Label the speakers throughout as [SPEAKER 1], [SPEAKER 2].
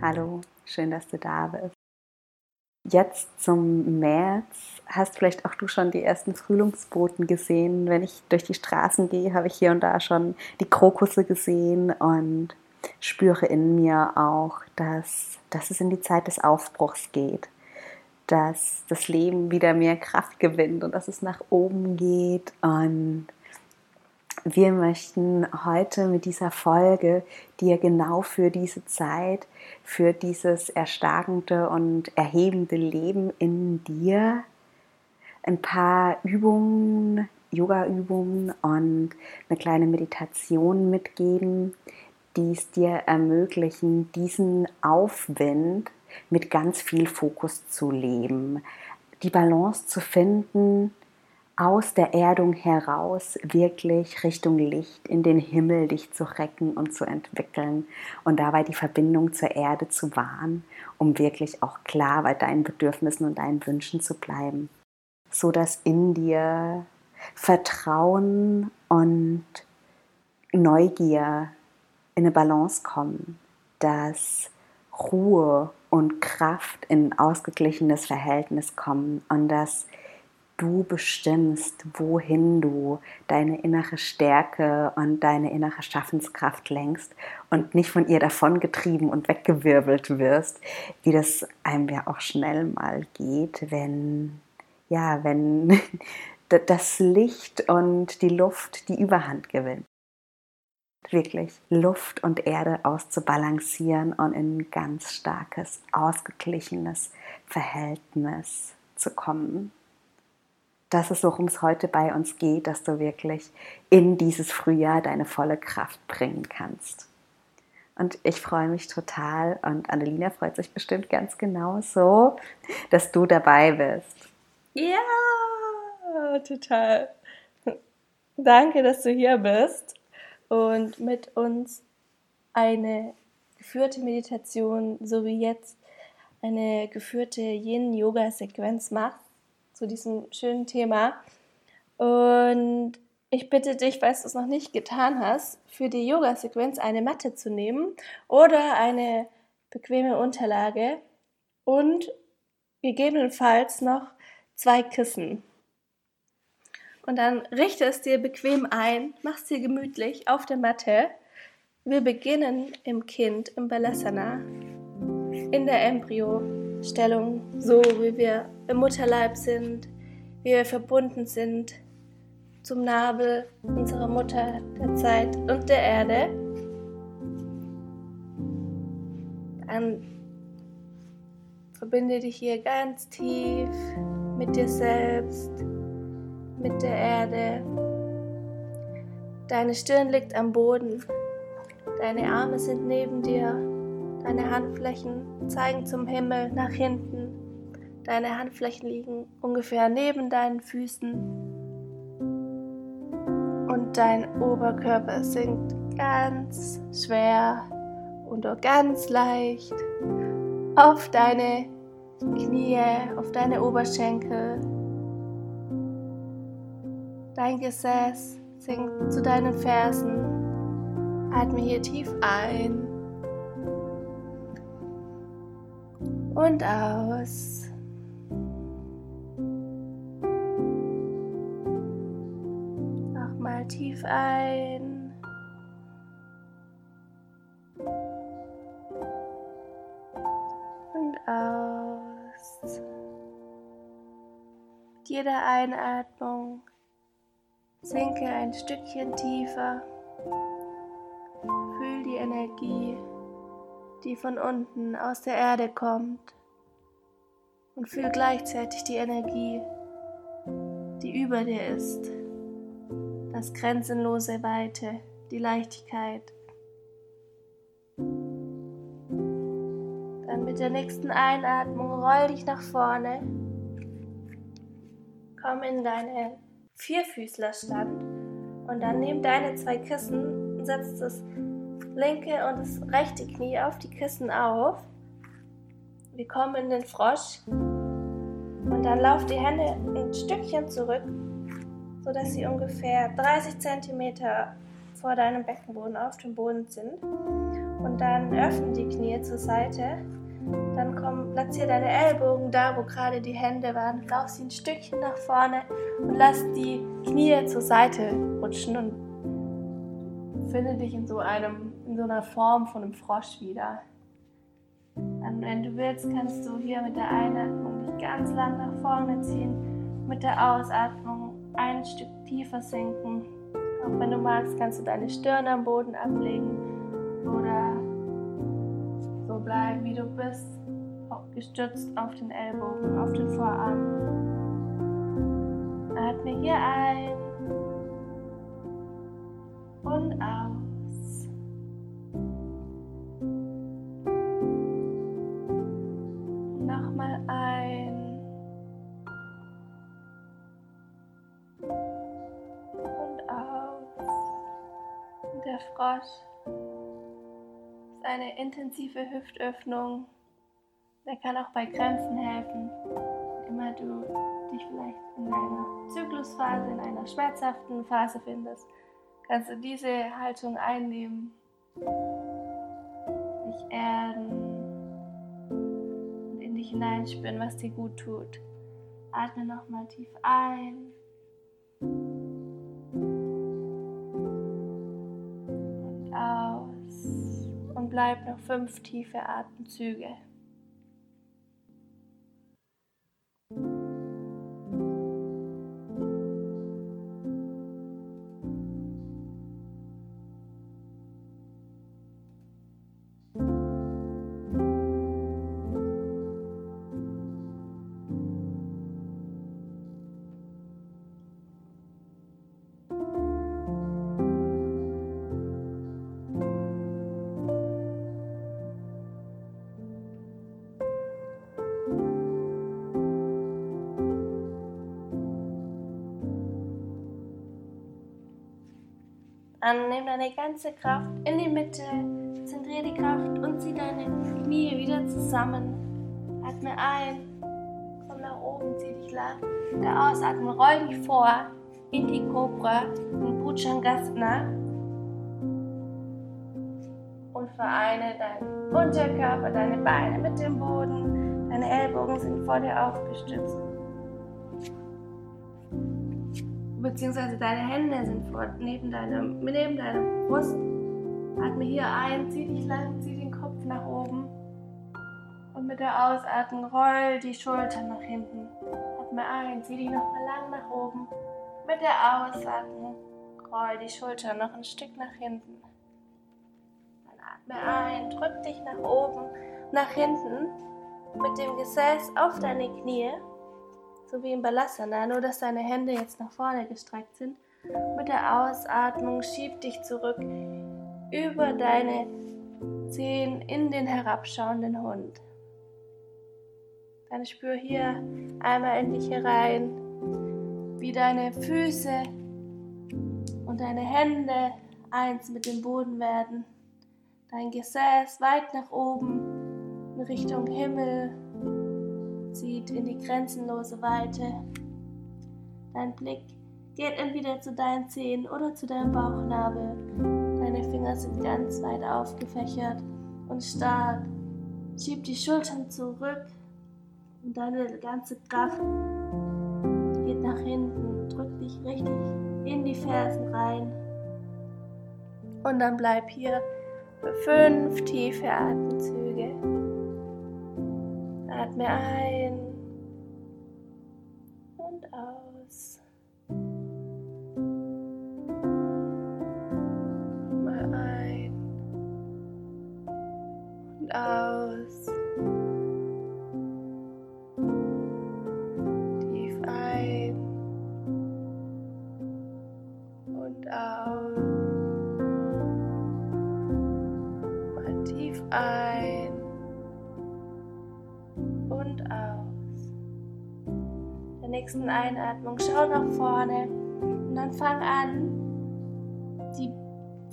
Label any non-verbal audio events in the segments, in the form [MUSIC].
[SPEAKER 1] Hallo, schön, dass du da bist. Jetzt zum März hast vielleicht auch du schon die ersten Frühlingsboten gesehen. Wenn ich durch die Straßen gehe, habe ich hier und da schon die Krokusse gesehen und spüre in mir auch, dass, dass es in die Zeit des Aufbruchs geht, dass das Leben wieder mehr Kraft gewinnt und dass es nach oben geht. Und wir möchten heute mit dieser Folge dir genau für diese Zeit, für dieses erstarkende und erhebende Leben in dir ein paar Übungen, Yoga-Übungen und eine kleine Meditation mitgeben, die es dir ermöglichen, diesen Aufwind mit ganz viel Fokus zu leben, die Balance zu finden, aus der Erdung heraus wirklich Richtung Licht in den Himmel dich zu recken und zu entwickeln und dabei die Verbindung zur Erde zu wahren, um wirklich auch klar bei deinen Bedürfnissen und deinen Wünschen zu bleiben, so dass in dir Vertrauen und Neugier in eine Balance kommen, dass Ruhe und Kraft in ein ausgeglichenes Verhältnis kommen und dass du bestimmst, wohin du deine innere Stärke und deine innere Schaffenskraft lenkst und nicht von ihr davongetrieben und weggewirbelt wirst, wie das einem ja auch schnell mal geht, wenn ja, wenn [LAUGHS] das Licht und die Luft die Überhand gewinnt wirklich Luft und Erde auszubalancieren und in ein ganz starkes, ausgeglichenes Verhältnis zu kommen. Das ist, worum es heute bei uns geht, dass du wirklich in dieses Frühjahr deine volle Kraft bringen kannst. Und ich freue mich total und Annelina freut sich bestimmt ganz genauso, dass du dabei bist.
[SPEAKER 2] Ja, total. Danke, dass du hier bist und mit uns eine geführte Meditation, so wie jetzt eine geführte Yin-Yoga-Sequenz macht zu diesem schönen Thema. Und ich bitte dich, falls du es noch nicht getan hast, für die Yoga-Sequenz eine Matte zu nehmen oder eine bequeme Unterlage und gegebenenfalls noch zwei Kissen. Und dann richte es dir bequem ein, mach es dir gemütlich auf der Matte. Wir beginnen im Kind, im Balasana, in der Embryo-Stellung, so wie wir im Mutterleib sind, wie wir verbunden sind zum Nabel unserer Mutter, der Zeit und der Erde. Dann verbinde dich hier ganz tief mit dir selbst mit der Erde. Deine Stirn liegt am Boden. Deine Arme sind neben dir. Deine Handflächen zeigen zum Himmel nach hinten. Deine Handflächen liegen ungefähr neben deinen Füßen. Und dein Oberkörper sinkt ganz schwer und ganz leicht auf deine Knie, auf deine Oberschenkel. Dein Gesäß sinkt zu deinen Fersen. Atme hier tief ein und aus. Nochmal tief ein. Und aus. Mit jeder Einatmung Sinke ein Stückchen tiefer. Fühl die Energie, die von unten aus der Erde kommt. Und fühl gleichzeitig die Energie, die über dir ist. Das grenzenlose Weite, die Leichtigkeit. Dann mit der nächsten Einatmung roll dich nach vorne. Komm in deine Vierfüßlerstand. Und dann nimm deine zwei Kissen und setz das linke und das rechte Knie auf die Kissen auf. Wir kommen in den Frosch. Und dann lauf die Hände ein Stückchen zurück sodass sie ungefähr 30 cm vor deinem Beckenboden auf dem Boden sind. Und dann öffne die Knie zur Seite. Dann komm, platziere deine Ellbogen da, wo gerade die Hände waren. Lauf sie ein Stückchen nach vorne und lass die Knie zur Seite rutschen und finde dich in so, einem, in so einer Form von einem Frosch wieder. Dann, wenn du willst, kannst du hier mit der Einatmung dich ganz lang nach vorne ziehen, mit der Ausatmung ein Stück tiefer sinken. Auch wenn du magst, kannst du deine Stirn am Boden ablegen oder bleiben, wie du bist, gestützt auf den Ellbogen, auf den Vorarm. Atme hier ein und aus. der Frosch eine intensive Hüftöffnung. Der kann auch bei Krämpfen helfen. Immer du dich vielleicht in einer Zyklusphase, in einer schmerzhaften Phase findest, kannst du diese Haltung einnehmen, dich erden und in dich hineinspüren, was dir gut tut. Atme nochmal tief ein bleib noch fünf tiefe Atemzüge. Dann nimm deine ganze Kraft in die Mitte, zentriere die Kraft und zieh deine Knie wieder zusammen. Atme ein, komm nach oben, zieh dich lang. Der Ausatmen, roll dich vor in die Cobra, in Bhujangasana. Und vereine deinen Unterkörper, deine Beine mit dem Boden. Deine Ellbogen sind vor dir aufgestützt beziehungsweise deine Hände sind vor, neben, deinem, neben deiner Brust. Atme hier ein, zieh dich lang, zieh den Kopf nach oben. Und mit der Ausatmung roll die Schultern nach hinten. Atme ein, zieh dich nochmal lang nach oben. Mit der Ausatmung roll die Schultern noch ein Stück nach hinten. Dann atme ein, drück dich nach oben, nach hinten. Mit dem Gesäß auf deine Knie so wie im Balasana, nur dass deine Hände jetzt nach vorne gestreckt sind. Mit der Ausatmung schieb dich zurück über deine Zehen in den herabschauenden Hund. Dann spür hier einmal in dich herein, wie deine Füße und deine Hände eins mit dem Boden werden. Dein Gesäß weit nach oben in Richtung Himmel zieht in die grenzenlose Weite. Dein Blick geht entweder zu deinen Zehen oder zu deinem Bauchnabel. Deine Finger sind ganz weit aufgefächert und stark. Schieb die Schultern zurück und deine ganze Kraft geht nach hinten. Drück dich richtig in die Fersen rein. Und dann bleib hier für fünf tiefe Atemzüge. Atme ein und aus. Nächsten Einatmung schau nach vorne und dann fang an, die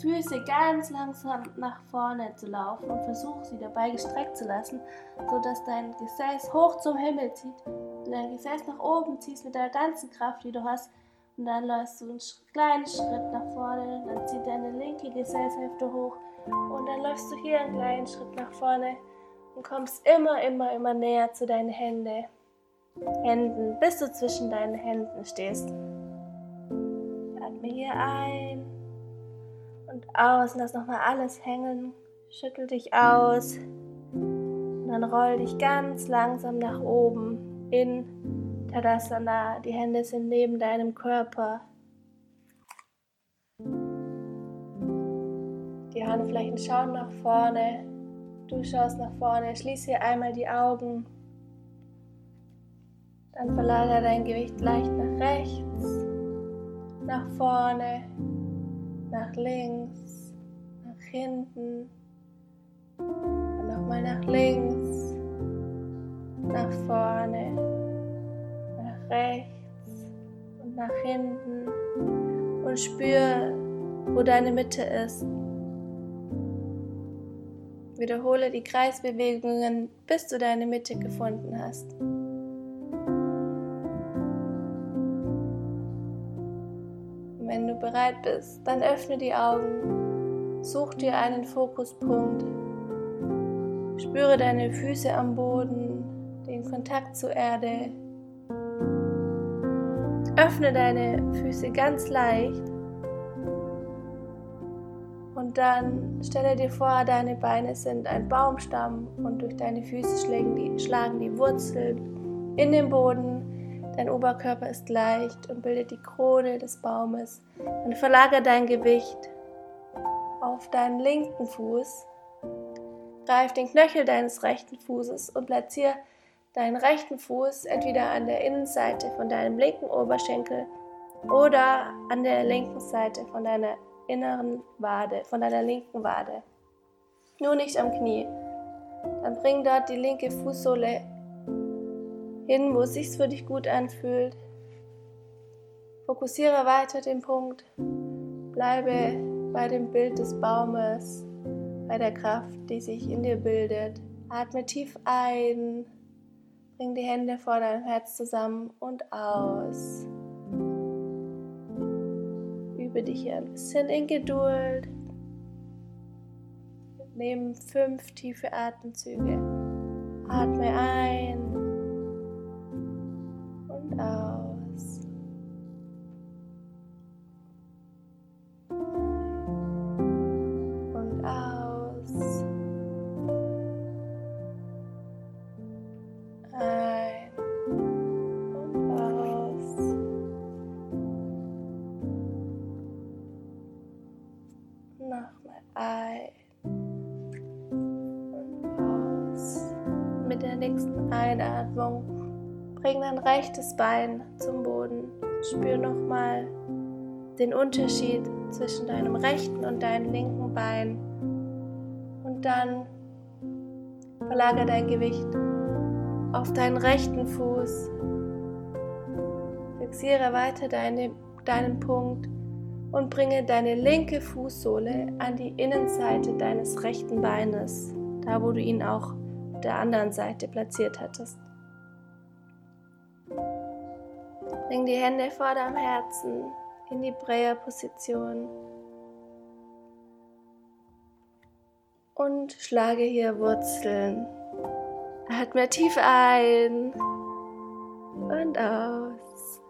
[SPEAKER 2] Füße ganz langsam nach vorne zu laufen und versuch sie dabei gestreckt zu lassen, sodass dein Gesäß hoch zum Himmel zieht. Du dein Gesäß nach oben ziehst mit der ganzen Kraft, die du hast Und dann läufst du einen kleinen Schritt nach vorne, dann zieht deine linke Gesäßhälfte hoch und dann läufst du hier einen kleinen Schritt nach vorne und kommst immer, immer, immer näher zu deinen Händen. Händen, bis du zwischen deinen Händen stehst. Atme hier ein und aus, lass nochmal alles hängen, schüttel dich aus und dann roll dich ganz langsam nach oben in Tadasana. Die Hände sind neben deinem Körper. Die Handflächen schauen nach vorne. Du schaust nach vorne. Schließ hier einmal die Augen. Dann verlagere dein Gewicht leicht nach rechts, nach vorne, nach links, nach hinten, nochmal nach links, nach vorne, nach rechts und nach hinten und spür, wo deine Mitte ist. Wiederhole die Kreisbewegungen, bis du deine Mitte gefunden hast. Bereit bist, dann öffne die Augen, such dir einen Fokuspunkt, spüre deine Füße am Boden, den Kontakt zur Erde. Öffne deine Füße ganz leicht. Und dann stelle dir vor, deine Beine sind ein Baumstamm und durch deine Füße schlagen die, schlagen die Wurzeln in den Boden Dein Oberkörper ist leicht und bildet die Krone des Baumes. Dann verlagere dein Gewicht auf deinen linken Fuß. Greif den Knöchel deines rechten Fußes und platziere deinen rechten Fuß entweder an der Innenseite von deinem linken Oberschenkel oder an der linken Seite von deiner inneren Wade, von deiner linken Wade. Nur nicht am Knie. Dann bring dort die linke Fußsohle hin, wo es sich für dich gut anfühlt. Fokussiere weiter den Punkt. Bleibe bei dem Bild des Baumes, bei der Kraft, die sich in dir bildet. Atme tief ein. Bring die Hände vor deinem Herz zusammen und aus. Übe dich hier ein bisschen in Geduld. Nimm fünf tiefe Atemzüge. Atme ein aus. Und aus. Ein und aus. Nochmal ein und aus. Mit der nächsten Einatmung Bring dein rechtes Bein zum Boden. Spür nochmal den Unterschied zwischen deinem rechten und deinem linken Bein. Und dann verlagere dein Gewicht auf deinen rechten Fuß. Fixiere weiter deine, deinen Punkt und bringe deine linke Fußsohle an die Innenseite deines rechten Beines, da wo du ihn auch auf der anderen Seite platziert hattest. Bring die Hände vor deinem Herzen in die Prayer-Position und schlage hier Wurzeln. Atme tief ein und aus.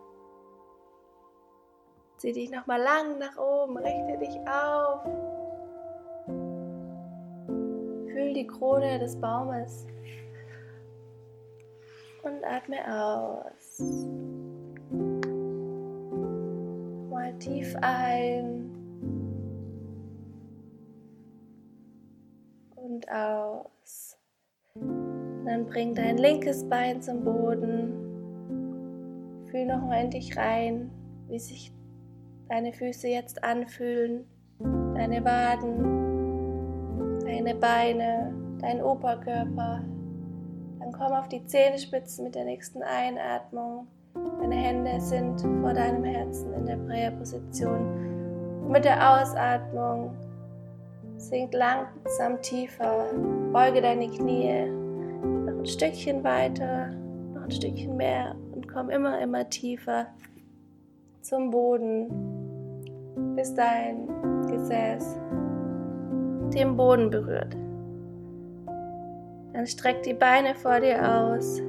[SPEAKER 2] Zieh dich nochmal lang nach oben, richte dich auf. Fühl die Krone des Baumes und atme aus. Tief ein und aus. Dann bring dein linkes Bein zum Boden. Fühl nochmal in dich rein, wie sich deine Füße jetzt anfühlen, deine Waden, deine Beine, dein Oberkörper. Dann komm auf die Zehenspitzen mit der nächsten Einatmung Deine Hände sind vor deinem Herzen in der Prayer-Position. Mit der Ausatmung sink langsam tiefer, beuge deine Knie noch ein Stückchen weiter, noch ein Stückchen mehr und komm immer, immer tiefer zum Boden, bis dein Gesäß den Boden berührt. Dann streck die Beine vor dir aus.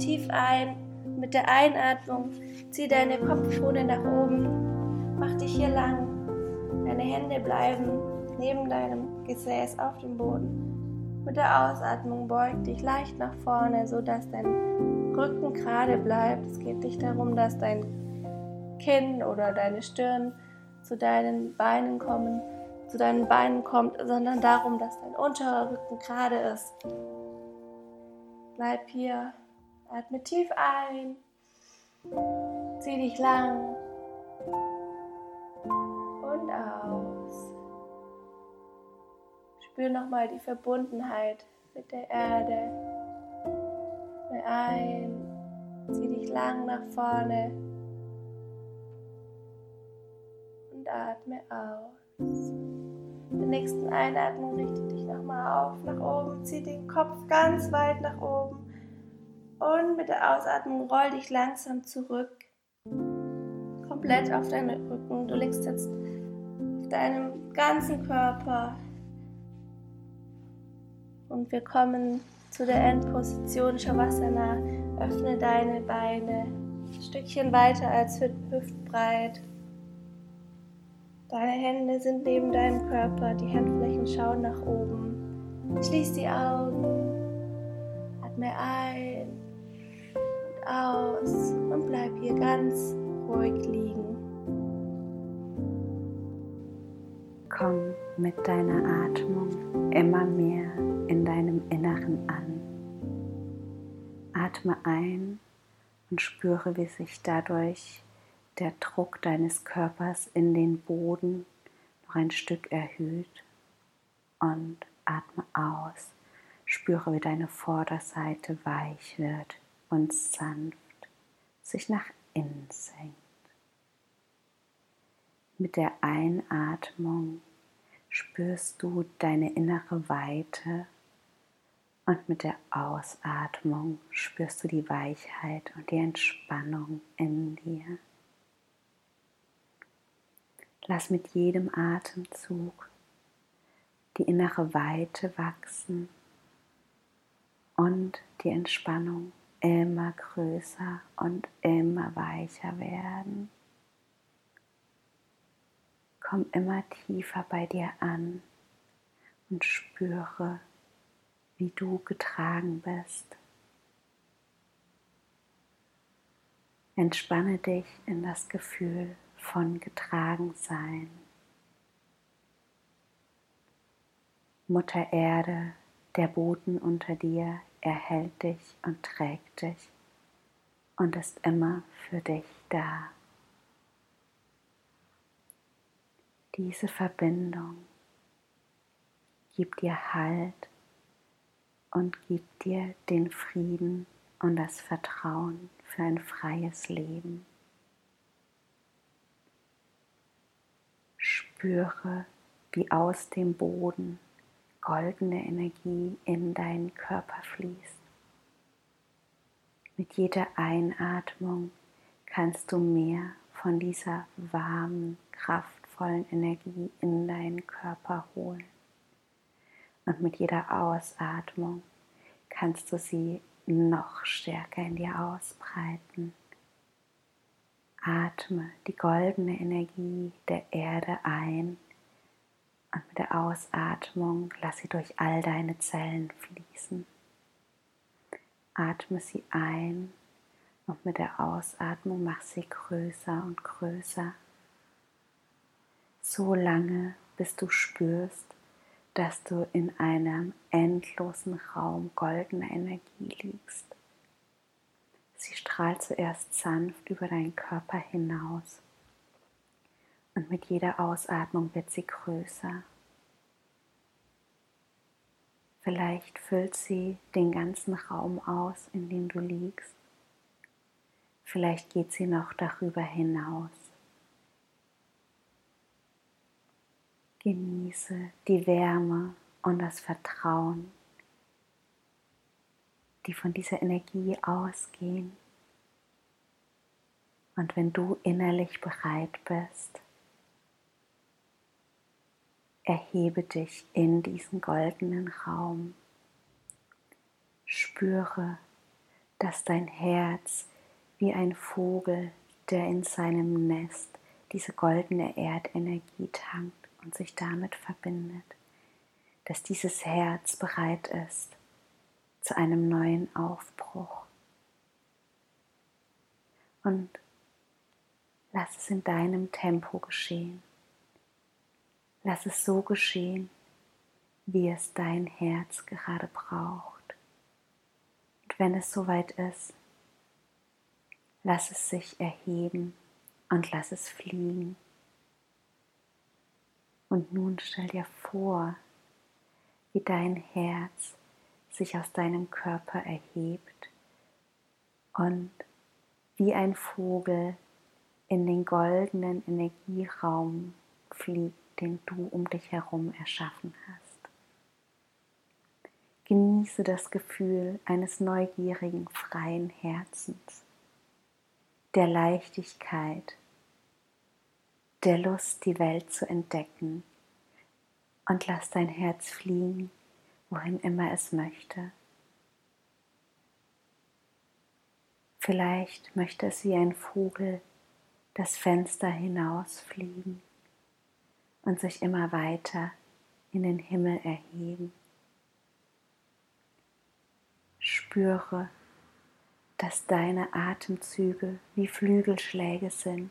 [SPEAKER 2] Tief ein. Mit der Einatmung zieh deine Kopfkrone nach oben. Mach dich hier lang. Deine Hände bleiben neben deinem Gesäß auf dem Boden. Mit der Ausatmung beug dich leicht nach vorne, sodass dein Rücken gerade bleibt. Es geht nicht darum, dass dein Kinn oder deine Stirn zu deinen Beinen kommen, zu deinen Beinen kommt, sondern darum, dass dein unterer Rücken gerade ist. Bleib hier, atme tief ein, zieh dich lang und aus. Spür nochmal die Verbundenheit mit der Erde. Atme ein, zieh dich lang nach vorne und atme aus. Mit der nächsten Einatmung richte dich nochmal auf, nach oben, zieh den Kopf ganz weit nach oben und mit der Ausatmung roll dich langsam zurück, komplett auf deinen Rücken. Du liegst jetzt auf deinem ganzen Körper und wir kommen zu der Endposition Shavasana. Öffne deine Beine ein Stückchen weiter als hüftbreit. Deine Hände sind neben deinem Körper, die Handflächen schauen nach oben. Schließ die Augen, atme ein aus und bleib hier ganz ruhig liegen.
[SPEAKER 1] Komm mit deiner Atmung immer mehr in deinem Inneren an. Atme ein und spüre, wie sich dadurch der Druck deines Körpers in den Boden noch ein Stück erhöht und atme aus. Spüre, wie deine Vorderseite weich wird und sanft sich nach innen senkt. Mit der Einatmung spürst du deine innere Weite und mit der Ausatmung spürst du die Weichheit und die Entspannung in dir. Lass mit jedem Atemzug die innere Weite wachsen und die Entspannung immer größer und immer weicher werden. Komm immer tiefer bei dir an und spüre, wie du getragen bist. Entspanne dich in das Gefühl von getragen sein. Mutter Erde, der Boden unter dir erhält dich und trägt dich und ist immer für dich da. Diese Verbindung gibt dir Halt und gibt dir den Frieden und das Vertrauen für ein freies Leben. Spüre, wie aus dem Boden goldene Energie in deinen Körper fließt. Mit jeder Einatmung kannst du mehr von dieser warmen, kraftvollen Energie in deinen Körper holen. Und mit jeder Ausatmung kannst du sie noch stärker in dir ausbreiten. Atme die goldene Energie der Erde ein und mit der Ausatmung lass sie durch all deine Zellen fließen. Atme sie ein und mit der Ausatmung mach sie größer und größer. So lange, bis du spürst, dass du in einem endlosen Raum goldener Energie liegst. Sie strahlt zuerst sanft über deinen Körper hinaus und mit jeder Ausatmung wird sie größer. Vielleicht füllt sie den ganzen Raum aus, in dem du liegst. Vielleicht geht sie noch darüber hinaus. Genieße die Wärme und das Vertrauen die von dieser Energie ausgehen. Und wenn du innerlich bereit bist, erhebe dich in diesen goldenen Raum. Spüre, dass dein Herz wie ein Vogel, der in seinem Nest diese goldene Erdenergie tankt und sich damit verbindet, dass dieses Herz bereit ist zu einem neuen Aufbruch. Und lass es in deinem Tempo geschehen. Lass es so geschehen, wie es dein Herz gerade braucht. Und wenn es soweit ist, lass es sich erheben und lass es fliegen. Und nun stell dir vor, wie dein Herz sich aus deinem Körper erhebt und wie ein Vogel in den goldenen Energieraum fliegt, den du um dich herum erschaffen hast. Genieße das Gefühl eines neugierigen, freien Herzens, der Leichtigkeit, der Lust, die Welt zu entdecken und lass dein Herz fliegen, wohin immer es möchte. Vielleicht möchte es wie ein Vogel das Fenster hinausfliegen und sich immer weiter in den Himmel erheben. Spüre, dass deine Atemzüge wie Flügelschläge sind,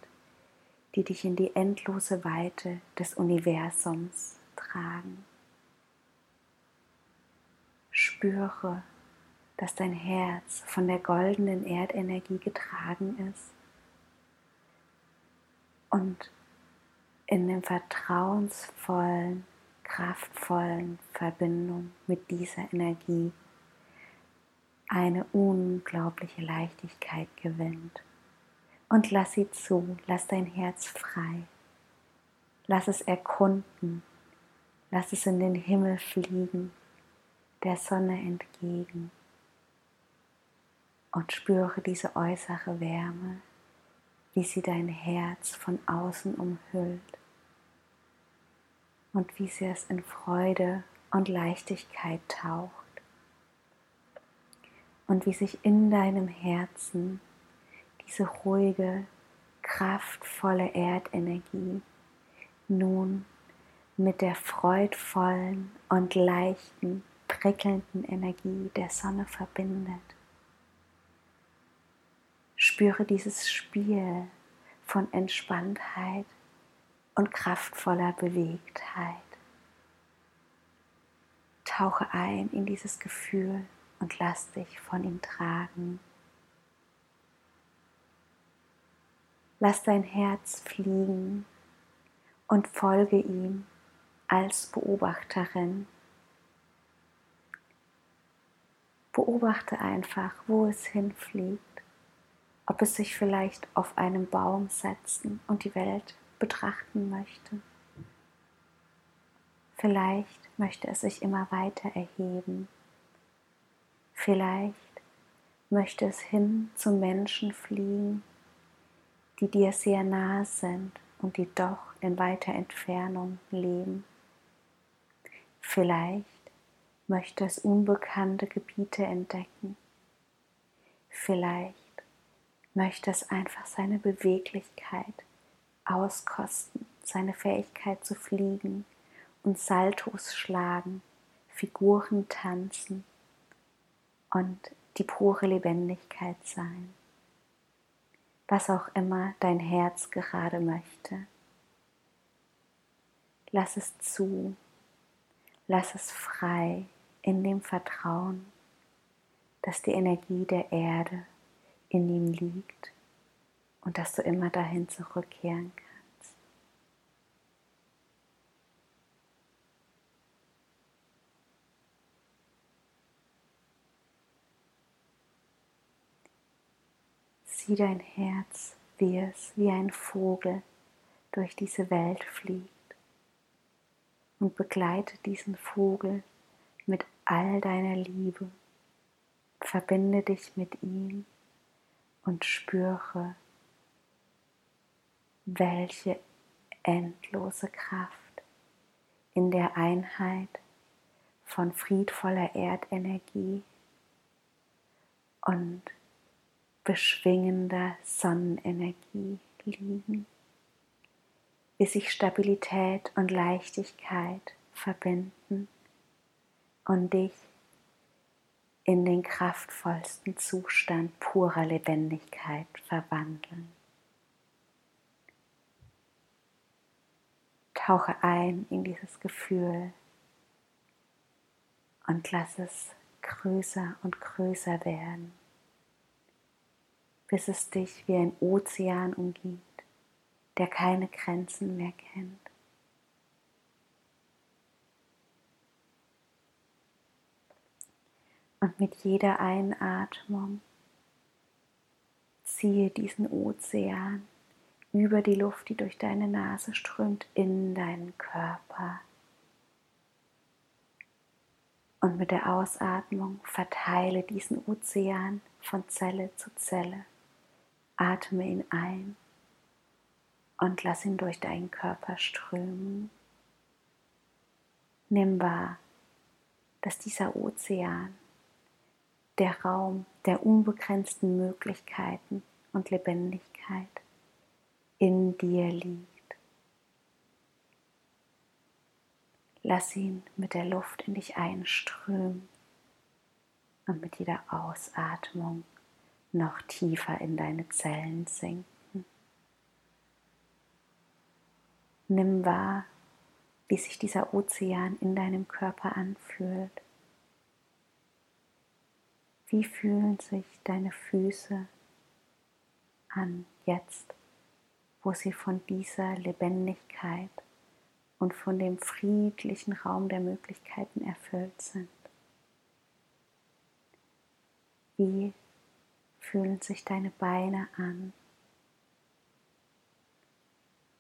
[SPEAKER 1] die dich in die endlose Weite des Universums tragen. Spüre, dass dein Herz von der goldenen Erdenergie getragen ist und in dem vertrauensvollen, kraftvollen Verbindung mit dieser Energie eine unglaubliche Leichtigkeit gewinnt. Und lass sie zu, lass dein Herz frei. Lass es erkunden, lass es in den Himmel fliegen, der Sonne entgegen. Und spüre diese äußere Wärme, wie sie dein Herz von außen umhüllt und wie sie es in Freude und Leichtigkeit taucht und wie sich in deinem Herzen diese ruhige, kraftvolle Erdenergie nun mit der freudvollen und leichten, prickelnden Energie der Sonne verbindet. Spüre dieses Spiel von Entspanntheit und kraftvoller Bewegtheit. Tauche ein in dieses Gefühl und lass dich von ihm tragen. Lass dein Herz fliegen und folge ihm als Beobachterin. Beobachte einfach, wo es hinfliegt, ob es sich vielleicht auf einen Baum setzen und die Welt betrachten möchte. Vielleicht möchte es sich immer weiter erheben. Vielleicht möchte es hin zu Menschen fliegen, die dir sehr nahe sind und die doch in weiter Entfernung leben. Vielleicht möchte es unbekannte Gebiete entdecken. Vielleicht möchte es einfach seine Beweglichkeit auskosten, seine Fähigkeit zu fliegen und Saltos schlagen, Figuren tanzen und die pure Lebendigkeit sein. Was auch immer dein Herz gerade möchte. Lass es zu, lass es frei in dem Vertrauen, dass die Energie der Erde in ihm liegt und dass du immer dahin zurückkehren kannst. Sieh dein Herz, wie es wie ein Vogel durch diese Welt fliegt und begleite diesen Vogel mit all deiner Liebe Verbinde dich mit ihm und spüre, welche endlose Kraft in der Einheit von friedvoller Erdenergie und beschwingender Sonnenenergie liegen, wie sich Stabilität und Leichtigkeit verbinden und dich in den kraftvollsten Zustand purer Lebendigkeit verwandeln. Tauche ein in dieses Gefühl und lass es größer und größer werden, bis es dich wie ein Ozean umgibt, der keine Grenzen mehr kennt. Und mit jeder Einatmung ziehe diesen Ozean über die Luft, die durch deine Nase strömt, in deinen Körper. Und mit der Ausatmung verteile diesen Ozean von Zelle zu Zelle. Atme ihn ein und lass ihn durch deinen Körper strömen. Nimm wahr, dass dieser Ozean der Raum der unbegrenzten Möglichkeiten und Lebendigkeit in dir liegt. Lass ihn mit der Luft in dich einströmen und mit jeder Ausatmung noch tiefer in deine Zellen sinken. Nimm wahr, wie sich dieser Ozean in deinem Körper anfühlt. Wie fühlen sich deine Füße an jetzt? Wo sie von dieser Lebendigkeit und von dem friedlichen Raum der Möglichkeiten erfüllt sind. Wie fühlen sich deine Beine an?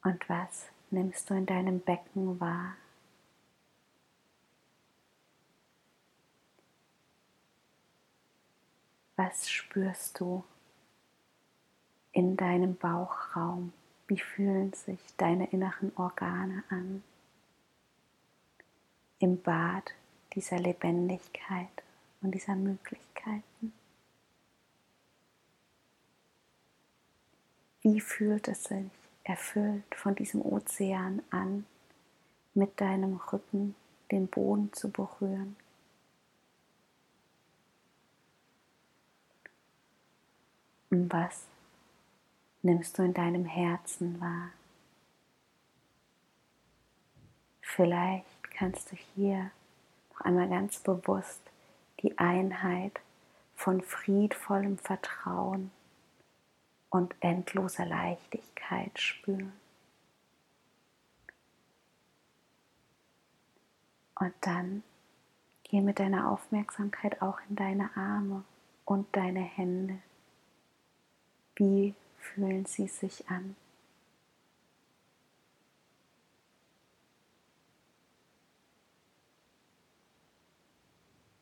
[SPEAKER 1] Und was nimmst du in deinem Becken wahr? Was spürst du in deinem Bauchraum? Wie fühlen sich deine inneren Organe an? Im Bad dieser Lebendigkeit und dieser Möglichkeiten. Wie fühlt es sich erfüllt von diesem Ozean an, mit deinem Rücken den Boden zu berühren? Und was nimmst du in deinem Herzen wahr. Vielleicht kannst du hier noch einmal ganz bewusst die Einheit von friedvollem Vertrauen und endloser Leichtigkeit spüren. Und dann geh mit deiner Aufmerksamkeit auch in deine Arme und deine Hände. Wie fühlen sie sich an.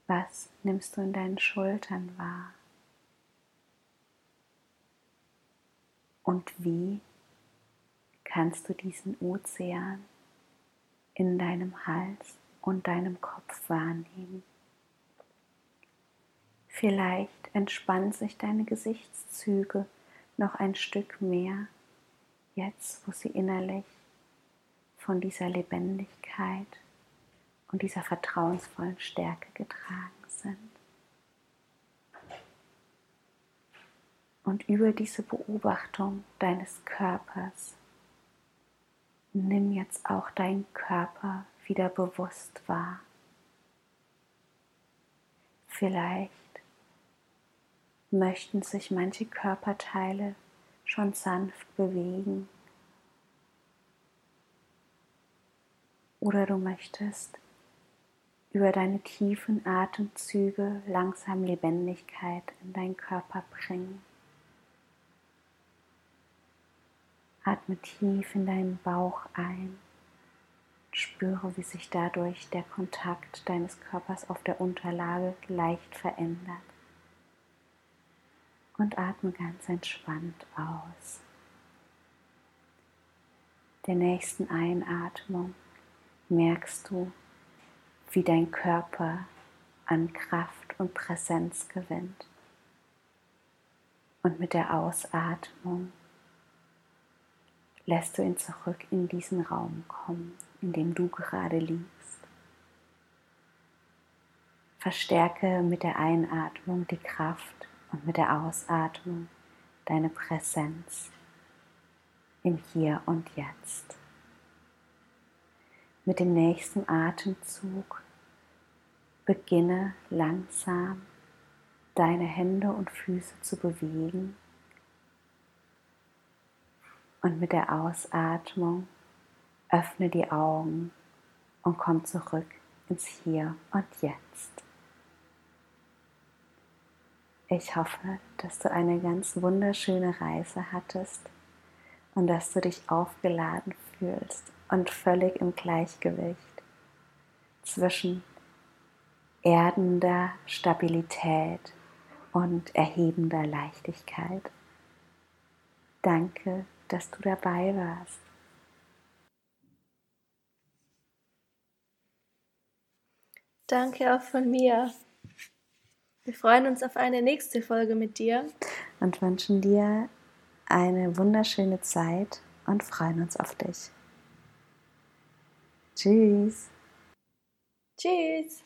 [SPEAKER 1] Was nimmst du in deinen Schultern wahr? Und wie kannst du diesen Ozean in deinem Hals und deinem Kopf wahrnehmen? Vielleicht entspannen sich deine Gesichtszüge noch ein Stück mehr, jetzt wo sie innerlich von dieser Lebendigkeit und dieser vertrauensvollen Stärke getragen sind. Und über diese Beobachtung deines Körpers nimm jetzt auch deinen Körper wieder bewusst wahr. Vielleicht möchten sich manche Körperteile schon sanft bewegen. Oder du möchtest über deine tiefen Atemzüge langsam Lebendigkeit in deinen Körper bringen. Atme tief in deinen Bauch ein. Spüre, wie sich dadurch der Kontakt deines Körpers auf der Unterlage leicht verändert. Und atme ganz entspannt aus. Der nächsten Einatmung merkst du, wie dein Körper an Kraft und Präsenz gewinnt. Und mit der Ausatmung lässt du ihn zurück in diesen Raum kommen, in dem du gerade liegst. Verstärke mit der Einatmung die Kraft und mit der Ausatmung deine Präsenz im Hier und Jetzt. Mit dem nächsten Atemzug beginne langsam deine Hände und Füße zu bewegen und mit der Ausatmung öffne die Augen und komm zurück ins Hier und Jetzt. Ich hoffe, dass du eine ganz wunderschöne Reise hattest und dass du dich aufgeladen fühlst und völlig im Gleichgewicht zwischen erdender Stabilität und erhebender Leichtigkeit. Danke, dass du dabei warst.
[SPEAKER 2] Danke auch von mir. Wir freuen uns auf eine nächste Folge mit dir.
[SPEAKER 1] Und wünschen dir eine wunderschöne Zeit und freuen uns auf dich. Tschüss.
[SPEAKER 2] Tschüss.